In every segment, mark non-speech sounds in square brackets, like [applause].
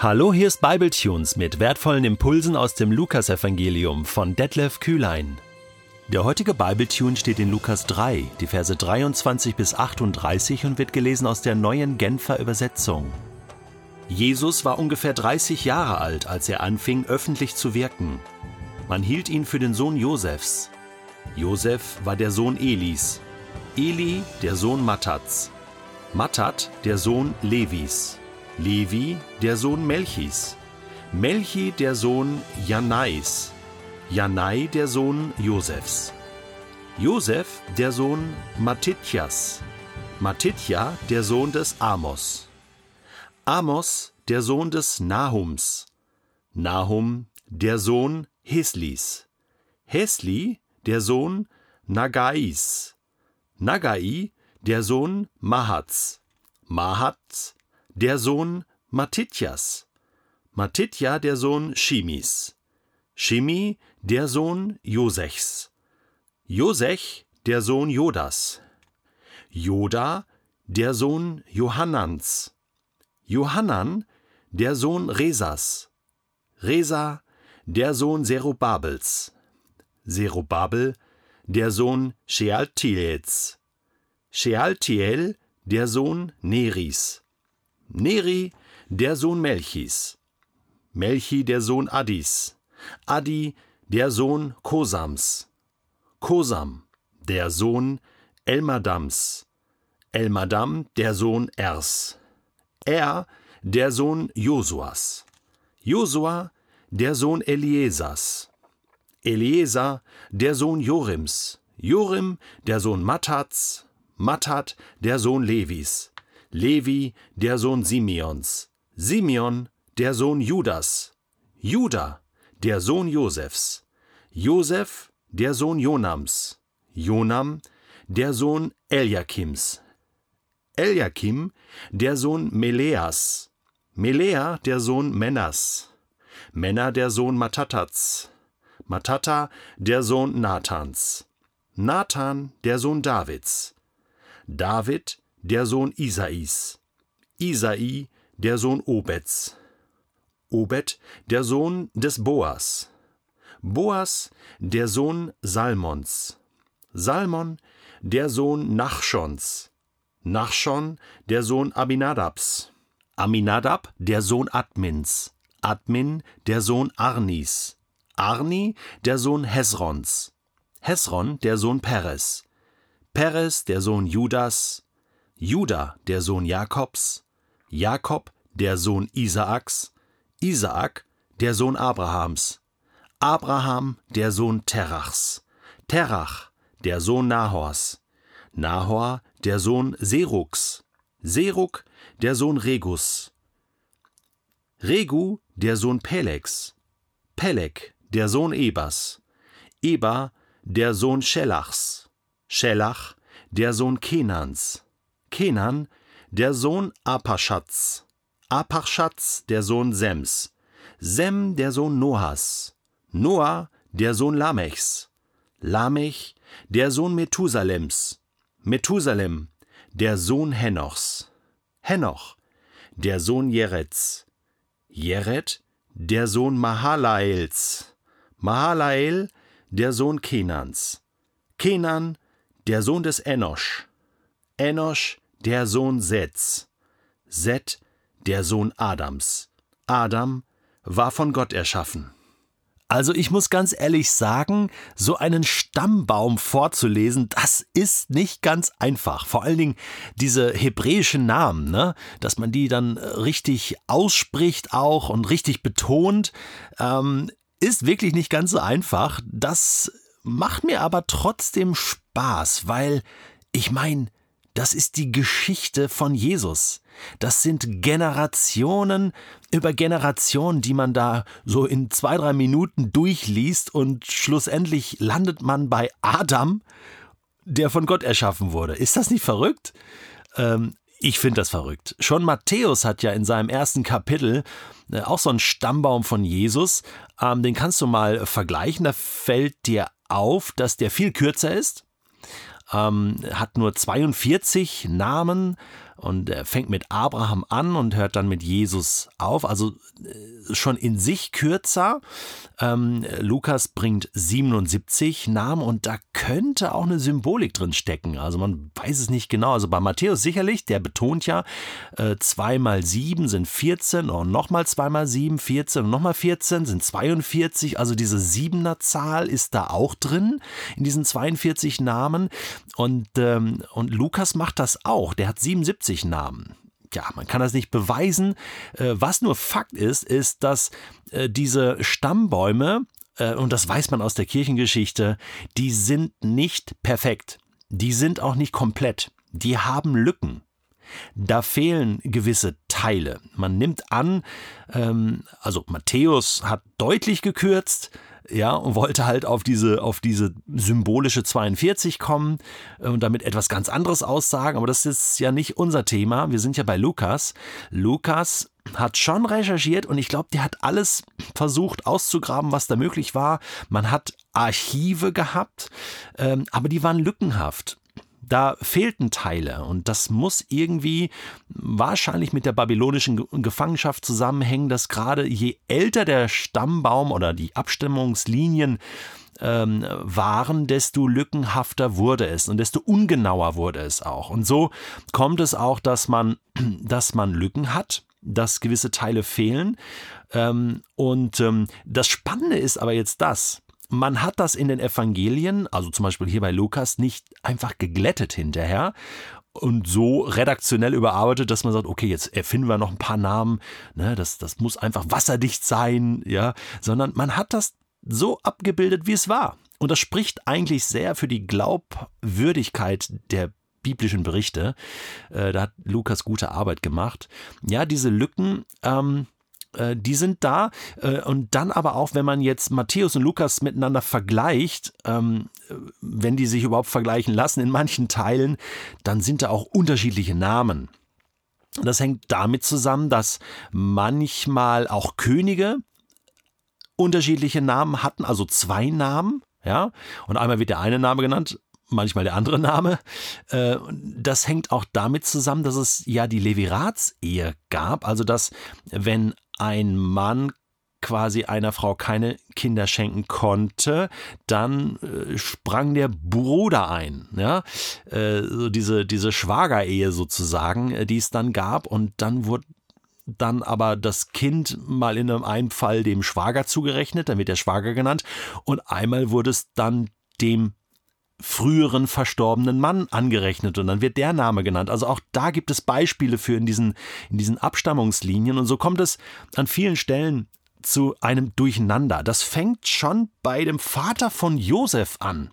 Hallo, hier ist Bibletunes mit wertvollen Impulsen aus dem Lukasevangelium von Detlef Kühlein. Der heutige Bibletune steht in Lukas 3, die Verse 23 bis 38 und wird gelesen aus der neuen Genfer Übersetzung. Jesus war ungefähr 30 Jahre alt, als er anfing, öffentlich zu wirken. Man hielt ihn für den Sohn Josefs. Josef war der Sohn Elis, Eli der Sohn Mattats, Mattat der Sohn Levis, Levi, der Sohn Melchis, Melchi, der Sohn Janais, Janai, der Sohn Josefs, Josef, der Sohn Matitjas, Matitja, der Sohn des Amos, Amos, der Sohn des Nahums, Nahum, der Sohn Heslis, Hesli, der Sohn Nagais, Nagai, der Sohn Mahats, Mahats, der Sohn Matitjas, Matitja der Sohn Shimis, Shimi der Sohn Josechs, Josech der Sohn Jodas, Joda der Sohn Johannans, Johannan der Sohn Resas, Resa der Sohn Zerubabels, Zerubabel der Sohn Shealtiels, Shealtiel der Sohn Neris, Neri, der Sohn Melchis, Melchi, der Sohn Addis, Addi, der Sohn Kosams, Kosam, der Sohn Elmadams, Elmadam, der Sohn Ers, Er, der Sohn Josuas, Josua, der Sohn Eliesas, Eliezer, der Sohn Jorims, Jorim, der Sohn Mattats, Mattat, der Sohn Levis, Levi, der Sohn Simeons, Simeon, der Sohn Judas, Juda, der Sohn Josefs, Josef, der Sohn Jonams, Jonam, der Sohn Eliakims, Eliakim, der Sohn Meleas, Melea, der Sohn Menas, Menna, der Sohn Matatats, Matata, der Sohn Nathans, Nathan, der Sohn Davids, David, der Sohn Isais, Isai, der Sohn Obeds, Obed, der Sohn des Boas, Boas, der Sohn Salmons, Salmon, der Sohn Nachschons, Nachschon, der Sohn Abinadabs, Aminadab, der Sohn Admins, Admin, der Sohn Arnis, Arni, der Sohn Hesrons, Hesron, der Sohn Peres, Peres, der Sohn Judas, Juda, der Sohn Jakobs, Jakob, der Sohn Isaaks, Isaak, der Sohn Abrahams, Abraham, der Sohn Terachs, Terach, der Sohn Nahors, Nahor, der Sohn Seruks, Seruk, der Sohn Regus, Regu, der Sohn Pelex, Peleg, der Sohn Ebas, Eba, der Sohn Schellachs, Schellach, der Sohn Kenans, Kenan, der Sohn Apaschatz, Apachatz, der Sohn Sems, Sem, der Sohn Noahs, Noah, der Sohn Lamechs, Lamech, der Sohn Methusalems, Methusalem, der Sohn Henochs, Henoch, der Sohn Jerets, Jeret, der Sohn Mahalaels, Mahalael, der Sohn Kenans, Kenan, der Sohn des Enosch, Enosch, der Sohn Seths, Seth, der Sohn Adams. Adam war von Gott erschaffen. Also ich muss ganz ehrlich sagen, so einen Stammbaum vorzulesen, das ist nicht ganz einfach. Vor allen Dingen diese hebräischen Namen, ne? dass man die dann richtig ausspricht auch und richtig betont, ähm, ist wirklich nicht ganz so einfach. Das macht mir aber trotzdem Spaß, weil ich meine, das ist die Geschichte von Jesus. Das sind Generationen über Generationen, die man da so in zwei, drei Minuten durchliest und schlussendlich landet man bei Adam, der von Gott erschaffen wurde. Ist das nicht verrückt? Ähm, ich finde das verrückt. Schon Matthäus hat ja in seinem ersten Kapitel äh, auch so einen Stammbaum von Jesus. Ähm, den kannst du mal vergleichen. Da fällt dir auf, dass der viel kürzer ist ähm, hat nur 42 Namen Und er fängt mit Abraham an und hört dann mit Jesus auf. Also äh, schon in sich kürzer. Ähm, Lukas bringt 77 Namen und da könnte auch eine Symbolik drin stecken. Also man weiß es nicht genau. Also bei Matthäus sicherlich, der betont ja, äh, 2 mal 7 sind 14 und nochmal 2 mal 7, 14 und nochmal 14 sind 42. Also diese siebener Zahl ist da auch drin in diesen 42 Namen. Und, ähm, und Lukas macht das auch. Der hat 77 Namen ja, man kann das nicht beweisen. Äh, was nur Fakt ist, ist, dass äh, diese Stammbäume, äh, und das weiß man aus der Kirchengeschichte, die sind nicht perfekt. Die sind auch nicht komplett. Die haben Lücken. Da fehlen gewisse Teile. Man nimmt an, ähm, also Matthäus hat deutlich gekürzt, ja, und wollte halt auf diese, auf diese symbolische 42 kommen äh, und damit etwas ganz anderes aussagen. Aber das ist ja nicht unser Thema. Wir sind ja bei Lukas. Lukas hat schon recherchiert und ich glaube, der hat alles versucht auszugraben, was da möglich war. Man hat Archive gehabt, ähm, aber die waren lückenhaft da fehlten Teile und das muss irgendwie wahrscheinlich mit der babylonischen Gefangenschaft zusammenhängen, dass gerade je älter der Stammbaum oder die Abstimmungslinien ähm, waren, desto lückenhafter wurde es und desto ungenauer wurde es auch. Und so kommt es auch, dass man, [clears throat] dass man Lücken hat, dass gewisse Teile fehlen. Ähm, und ähm, das Spannende ist aber jetzt das, man hat das in den Evangelien, also zum Beispiel hier bei Lukas, nicht einfach geglättet hinterher und so redaktionell überarbeitet, dass man sagt, okay, jetzt erfinden wir noch ein paar Namen, ne, das, das muss einfach wasserdicht sein, ja, sondern man hat das so abgebildet, wie es war. Und das spricht eigentlich sehr für die Glaubwürdigkeit der biblischen Berichte. Äh, da hat Lukas gute Arbeit gemacht. Ja, diese Lücken, ähm, äh, die sind da. Äh, und dann aber auch, wenn man jetzt Matthäus und Lukas miteinander vergleicht, ähm, wenn die sich überhaupt vergleichen lassen in manchen Teilen, dann sind da auch unterschiedliche Namen. Das hängt damit zusammen, dass manchmal auch Könige unterschiedliche Namen hatten, also zwei Namen, ja, und einmal wird der eine Name genannt, manchmal der andere Name. Äh, das hängt auch damit zusammen, dass es ja die Levirats-Ehe gab, also dass wenn ein Mann quasi einer Frau keine Kinder schenken konnte, dann äh, sprang der Bruder ein, ja, äh, so diese diese Schwagerehe sozusagen, äh, die es dann gab. Und dann wurde dann aber das Kind mal in einem Fall dem Schwager zugerechnet, dann wird der Schwager genannt. Und einmal wurde es dann dem früheren verstorbenen Mann angerechnet und dann wird der Name genannt. Also auch da gibt es Beispiele für in diesen, in diesen Abstammungslinien und so kommt es an vielen Stellen zu einem Durcheinander. Das fängt schon bei dem Vater von Josef an.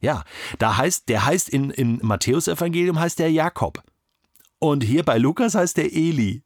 Ja, da heißt, der heißt in, im Matthäusevangelium heißt der Jakob. Und hier bei Lukas heißt der Eli.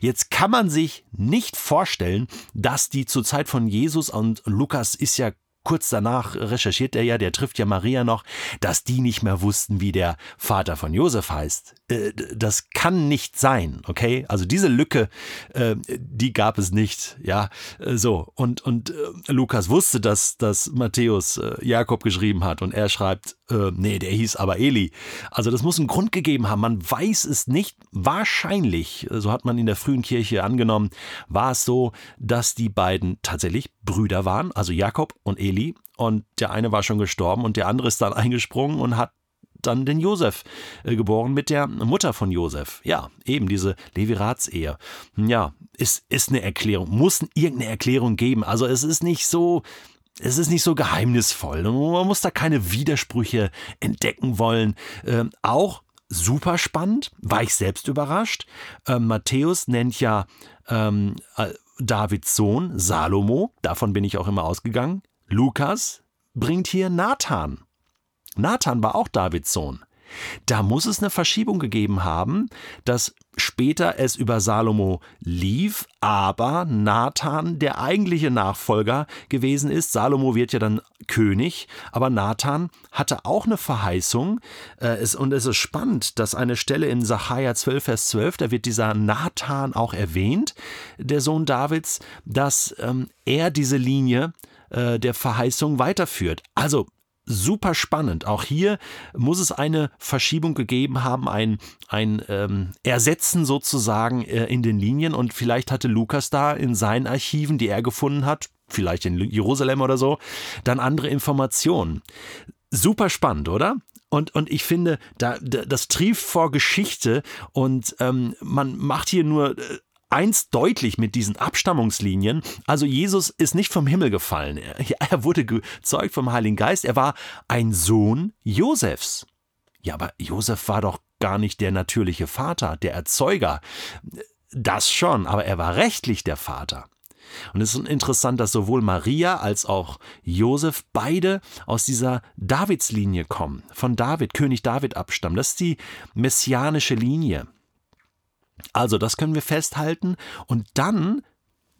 Jetzt kann man sich nicht vorstellen, dass die zur Zeit von Jesus und Lukas ist ja kurz danach recherchiert er ja, der trifft ja Maria noch, dass die nicht mehr wussten, wie der Vater von Josef heißt. Äh, das kann nicht sein, okay? Also diese Lücke, äh, die gab es nicht, ja. Äh, so, und, und Lukas wusste, dass, dass Matthäus Jakob geschrieben hat und er schreibt, nee, der hieß aber Eli. Also das muss einen Grund gegeben haben. Man weiß es nicht. Wahrscheinlich, so hat man in der frühen Kirche angenommen, war es so, dass die beiden tatsächlich Brüder waren, also Jakob und Eli. Und der eine war schon gestorben und der andere ist dann [laughs] eingesprungen und hat dann den Josef äh, geboren mit der Mutter von Josef. Ja, eben diese Levirats-Ehe. Ja, ist, ist eine Erklärung, muss irgendeine Erklärung geben. Also es ist nicht so, es ist nicht so geheimnisvoll. Man muss da keine Widersprüche entdecken wollen. Ähm, auch super spannend, war ich selbst überrascht. Ähm, Matthäus nennt ja ähm, äh, Davids Sohn Salomo, davon bin ich auch immer ausgegangen. Lukas bringt hier Nathan. Nathan war auch Davids Sohn. Da muss es eine Verschiebung gegeben haben, dass später es über Salomo lief, aber Nathan der eigentliche Nachfolger gewesen ist. Salomo wird ja dann König, aber Nathan hatte auch eine Verheißung. Äh, und es ist spannend, dass eine Stelle in Sacharja 12, Vers 12, da wird dieser Nathan auch erwähnt, der Sohn Davids, dass ähm, er diese Linie äh, der Verheißung weiterführt. Also super spannend. Auch hier muss es eine Verschiebung gegeben haben, ein, ein ähm, Ersetzen sozusagen äh, in den Linien. Und vielleicht hatte Lukas da in seinen Archiven, die er gefunden hat, vielleicht in Jerusalem oder so, dann andere Informationen. Super spannend, oder? Und, und ich finde, da, das trieft vor Geschichte und ähm, man macht hier nur äh, eins deutlich mit diesen Abstammungslinien. Also Jesus ist nicht vom Himmel gefallen. Er, wurde gezeugt vom Heiligen Geist. Er war ein Sohn Josefs. Ja, aber Josef war doch gar nicht der natürliche Vater, der Erzeuger. Das schon, aber er war rechtlich der Vater. Und es ist interessant, dass sowohl Maria als auch Josef beide aus dieser Davidslinie kommen, von David, König David abstammen. Das ist die messianische Linie. Also, das können wir festhalten. Und dann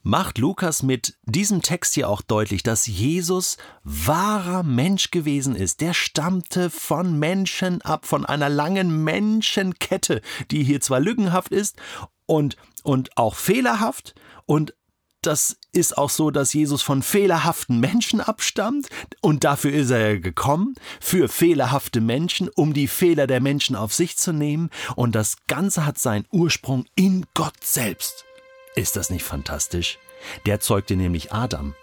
macht Lukas mit diesem Text hier auch deutlich, dass Jesus wahrer Mensch gewesen ist. Der stammte von Menschen ab, von einer langen Menschenkette, die hier zwar lückenhaft ist und, und auch fehlerhaft und das ist auch so, dass Jesus von fehlerhaften Menschen abstammt und dafür ist er gekommen, für fehlerhafte Menschen, um die Fehler der Menschen auf sich zu nehmen und das Ganze hat seinen Ursprung in Gott selbst. Ist das nicht fantastisch? Der zeugte nämlich Adam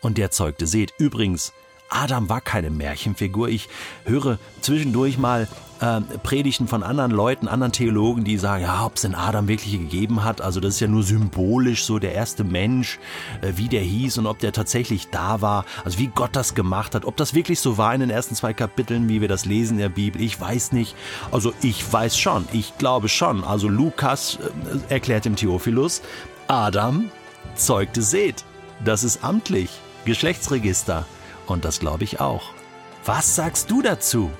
und der zeugte Seth. Übrigens, Adam war keine Märchenfigur. Ich höre zwischendurch mal äh, Predigten von anderen Leuten, anderen Theologen, die sagen, ja, ob es den Adam wirklich gegeben hat. Also das ist ja nur symbolisch so der erste Mensch, äh, wie der hieß und ob der tatsächlich da war. Also wie Gott das gemacht hat. Ob das wirklich so war in den ersten zwei Kapiteln, wie wir das lesen in der Bibel, ich weiß nicht. Also ich weiß schon, ich glaube schon. Also Lukas äh, erklärt dem Theophilus, Adam zeugte Seth. Das ist amtlich. Geschlechtsregister. Und das glaube ich auch. Was sagst du dazu?